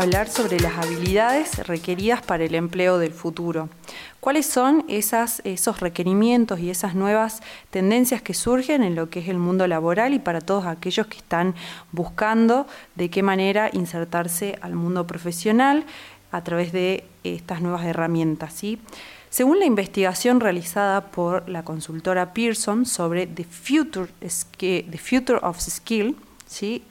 hablar sobre las habilidades requeridas para el empleo del futuro. ¿Cuáles son esas, esos requerimientos y esas nuevas tendencias que surgen en lo que es el mundo laboral y para todos aquellos que están buscando de qué manera insertarse al mundo profesional a través de estas nuevas herramientas? ¿sí? Según la investigación realizada por la consultora Pearson sobre The Future, the future of Skill, ¿sí?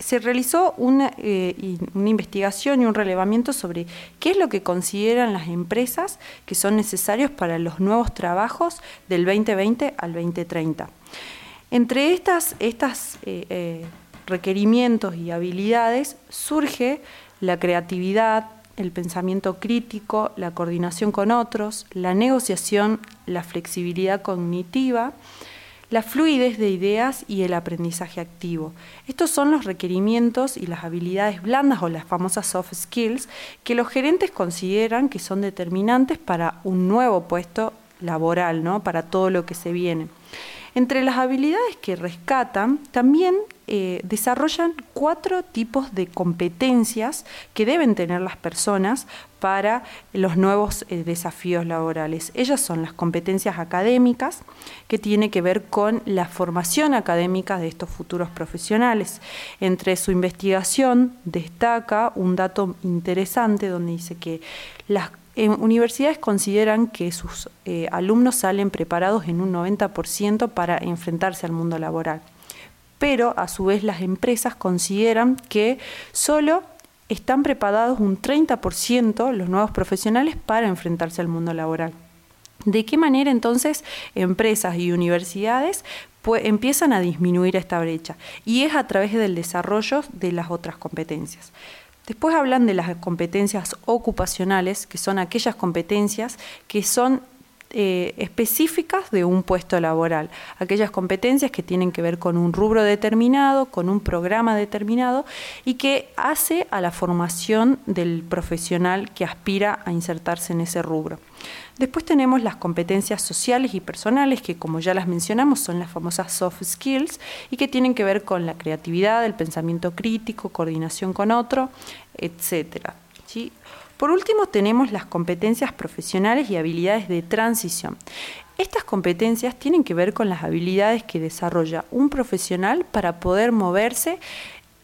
Se realizó una, eh, una, investigación y un relevamiento sobre qué es lo que consideran las empresas que son necesarios para los nuevos trabajos del 2020 al 2030. Entre estos estas, eh, eh, requerimientos y habilidades surge la creatividad, el pensamiento crítico, la coordinación con otros, la negociación, la flexibilidad cognitiva, la fluidez de ideas y el aprendizaje activo. Estos son los requerimientos y las habilidades blandas o las famosas soft skills que los gerentes consideran que son determinantes para un nuevo puesto laboral, ¿no? para todo lo que se viene. Entre las habilidades que rescatan, también eh, desarrollan cuatro tipos de competencias que deben tener las personas para los nuevos eh, desafíos laborales. Ellas son las competencias académicas, que tiene que ver con la formación académica de estos futuros profesionales. Entre su investigación destaca un dato interesante donde dice que las universidades consideran que sus eh, alumnos salen preparados en un 90% para enfrentarse al mundo laboral. Pero a su vez las empresas consideran que solo están preparados un 30% los nuevos profesionales para enfrentarse al mundo laboral. ¿De qué manera entonces empresas y universidades empiezan a disminuir esta brecha? Y es a través del desarrollo de las otras competencias. Después hablan de las competencias ocupacionales, que son aquellas competencias que son eh, específicas de un puesto laboral, aquellas competencias que tienen que ver con un rubro determinado, con un programa determinado y que hace a la formación del profesional que aspira a insertarse en ese rubro. Después tenemos las competencias sociales y personales, que como ya las mencionamos son las famosas soft skills y que tienen que ver con la creatividad, el pensamiento crítico, coordinación con otro, etc. ¿sí? Por último, tenemos las competencias profesionales y habilidades de transición. Estas competencias tienen que ver con las habilidades que desarrolla un profesional para poder moverse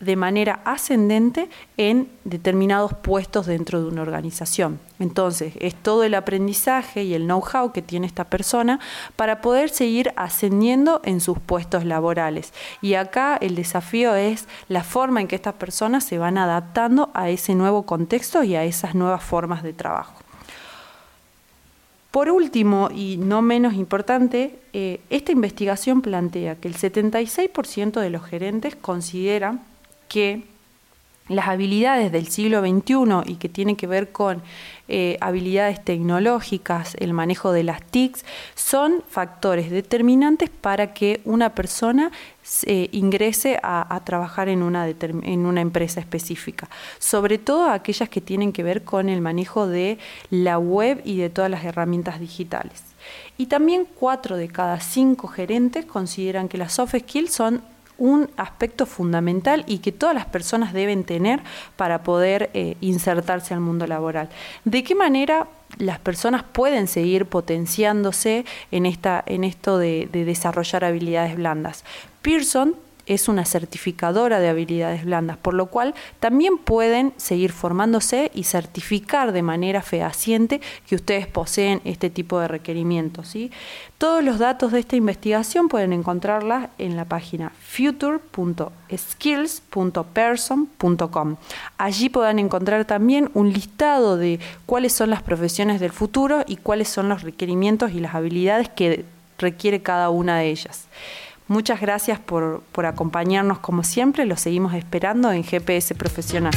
de manera ascendente en determinados puestos dentro de una organización. Entonces, es todo el aprendizaje y el know-how que tiene esta persona para poder seguir ascendiendo en sus puestos laborales. Y acá el desafío es la forma en que estas personas se van adaptando a ese nuevo contexto y a esas nuevas formas de trabajo. Por último, y no menos importante, eh, esta investigación plantea que el 76% de los gerentes consideran que las habilidades del siglo XXI y que tienen que ver con eh, habilidades tecnológicas, el manejo de las TICs, son factores determinantes para que una persona eh, ingrese a, trabajar en una, en una empresa específica, sobre todo aquellas que tienen que ver con el manejo de la web y de todas las herramientas digitales. Y también cuatro de cada cinco gerentes consideran que las soft skills son un aspecto fundamental y que todas las personas deben tener para poder eh, insertarse al mundo laboral. ¿De qué manera las personas pueden seguir potenciándose en, esta, en esto de, de desarrollar habilidades blandas? Pearson es una certificadora de habilidades blandas, por lo cual también pueden seguir formándose y certificar de manera fehaciente que ustedes poseen este tipo de requerimientos. ¿sí? Todos los datos de esta investigación pueden encontrarla en la página future.skills.person.com. Allí podrán encontrar también un listado de cuáles son las profesiones del futuro y cuáles son los requerimientos y las habilidades que requiere cada una de ellas. Muchas gracias por, por acompañarnos como siempre, lo seguimos esperando en GPS Profesional.